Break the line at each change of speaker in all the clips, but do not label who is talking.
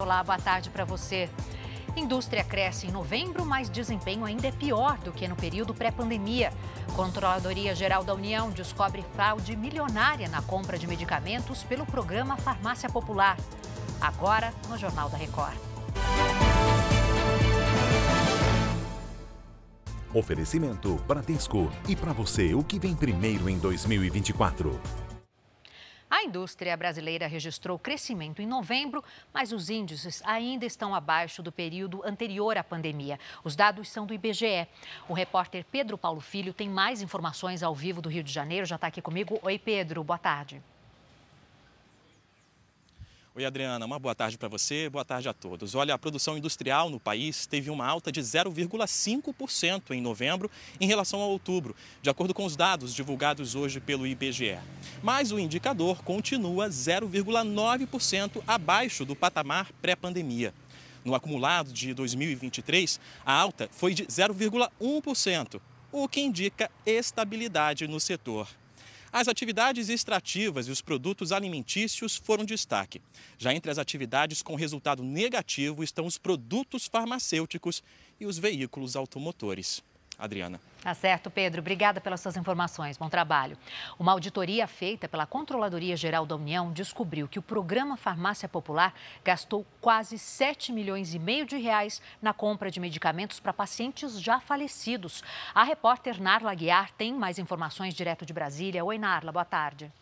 Olá, boa tarde para você. Indústria cresce em novembro, mas desempenho ainda é pior do que no período pré-pandemia. Controladoria Geral da União descobre fraude milionária na compra de medicamentos pelo programa Farmácia Popular. Agora, no Jornal da Record.
Oferecimento Bradesco. E para você, o que vem primeiro em 2024?
A indústria brasileira registrou crescimento em novembro, mas os índices ainda estão abaixo do período anterior à pandemia. Os dados são do IBGE. O repórter Pedro Paulo Filho tem mais informações ao vivo do Rio de Janeiro. Já está aqui comigo. Oi, Pedro. Boa tarde.
Oi, Adriana, uma boa tarde para você, boa tarde a todos. Olha, a produção industrial no país teve uma alta de 0,5% em novembro em relação a outubro, de acordo com os dados divulgados hoje pelo IBGE. Mas o indicador continua 0,9% abaixo do patamar pré-pandemia. No acumulado de 2023, a alta foi de 0,1%, o que indica estabilidade no setor. As atividades extrativas e os produtos alimentícios foram destaque. Já entre as atividades com resultado negativo estão os produtos farmacêuticos e os veículos automotores. Adriana.
Tá certo, Pedro. Obrigada pelas suas informações. Bom trabalho. Uma auditoria feita pela Controladoria Geral da União descobriu que o programa Farmácia Popular gastou quase 7 milhões e meio de reais na compra de medicamentos para pacientes já falecidos. A repórter Narla Guiar tem mais informações direto de Brasília. Oi, Narla. Boa tarde.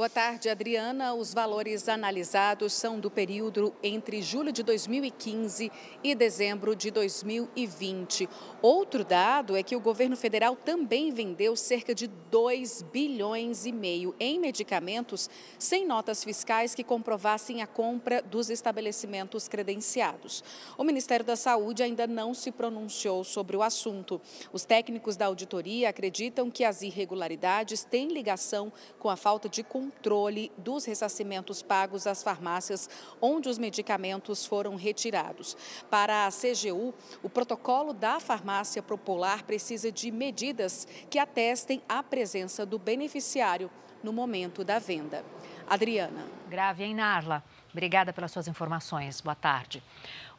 Boa tarde, Adriana. Os valores analisados são do período entre julho de 2015 e dezembro de 2020. Outro dado é que o governo federal também vendeu cerca de 2 bilhões e meio em medicamentos sem notas fiscais que comprovassem a compra dos estabelecimentos credenciados. O Ministério da Saúde ainda não se pronunciou sobre o assunto. Os técnicos da auditoria acreditam que as irregularidades têm ligação com a falta de controle controle dos ressarcimentos pagos às farmácias onde os medicamentos foram retirados. Para a CGU, o protocolo da farmácia popular precisa de medidas que atestem a presença do beneficiário no momento da venda. Adriana.
Grave, hein, Narla? Obrigada pelas suas informações. Boa tarde.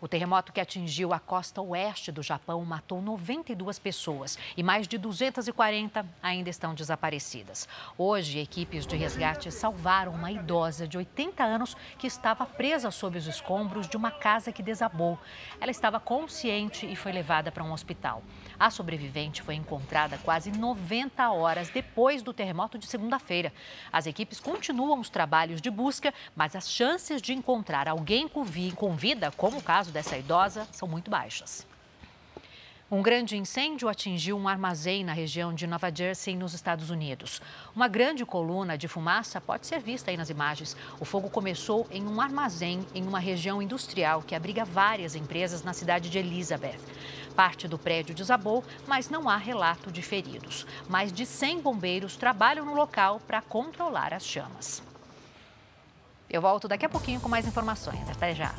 O terremoto que atingiu a costa oeste do Japão matou 92 pessoas e mais de 240 ainda estão desaparecidas. Hoje, equipes de resgate salvaram uma idosa de 80 anos que estava presa sob os escombros de uma casa que desabou. Ela estava consciente e foi levada para um hospital. A sobrevivente foi encontrada quase 90 horas depois do terremoto de segunda-feira. As equipes continuam os trabalhos de busca, mas as chances de encontrar alguém com vida, como o caso dessa idosa são muito baixas. Um grande incêndio atingiu um armazém na região de Nova Jersey, nos Estados Unidos. Uma grande coluna de fumaça pode ser vista aí nas imagens. O fogo começou em um armazém em uma região industrial que abriga várias empresas na cidade de Elizabeth. Parte do prédio desabou, mas não há relato de feridos. Mais de 100 bombeiros trabalham no local para controlar as chamas. Eu volto daqui a pouquinho com mais informações. Até já.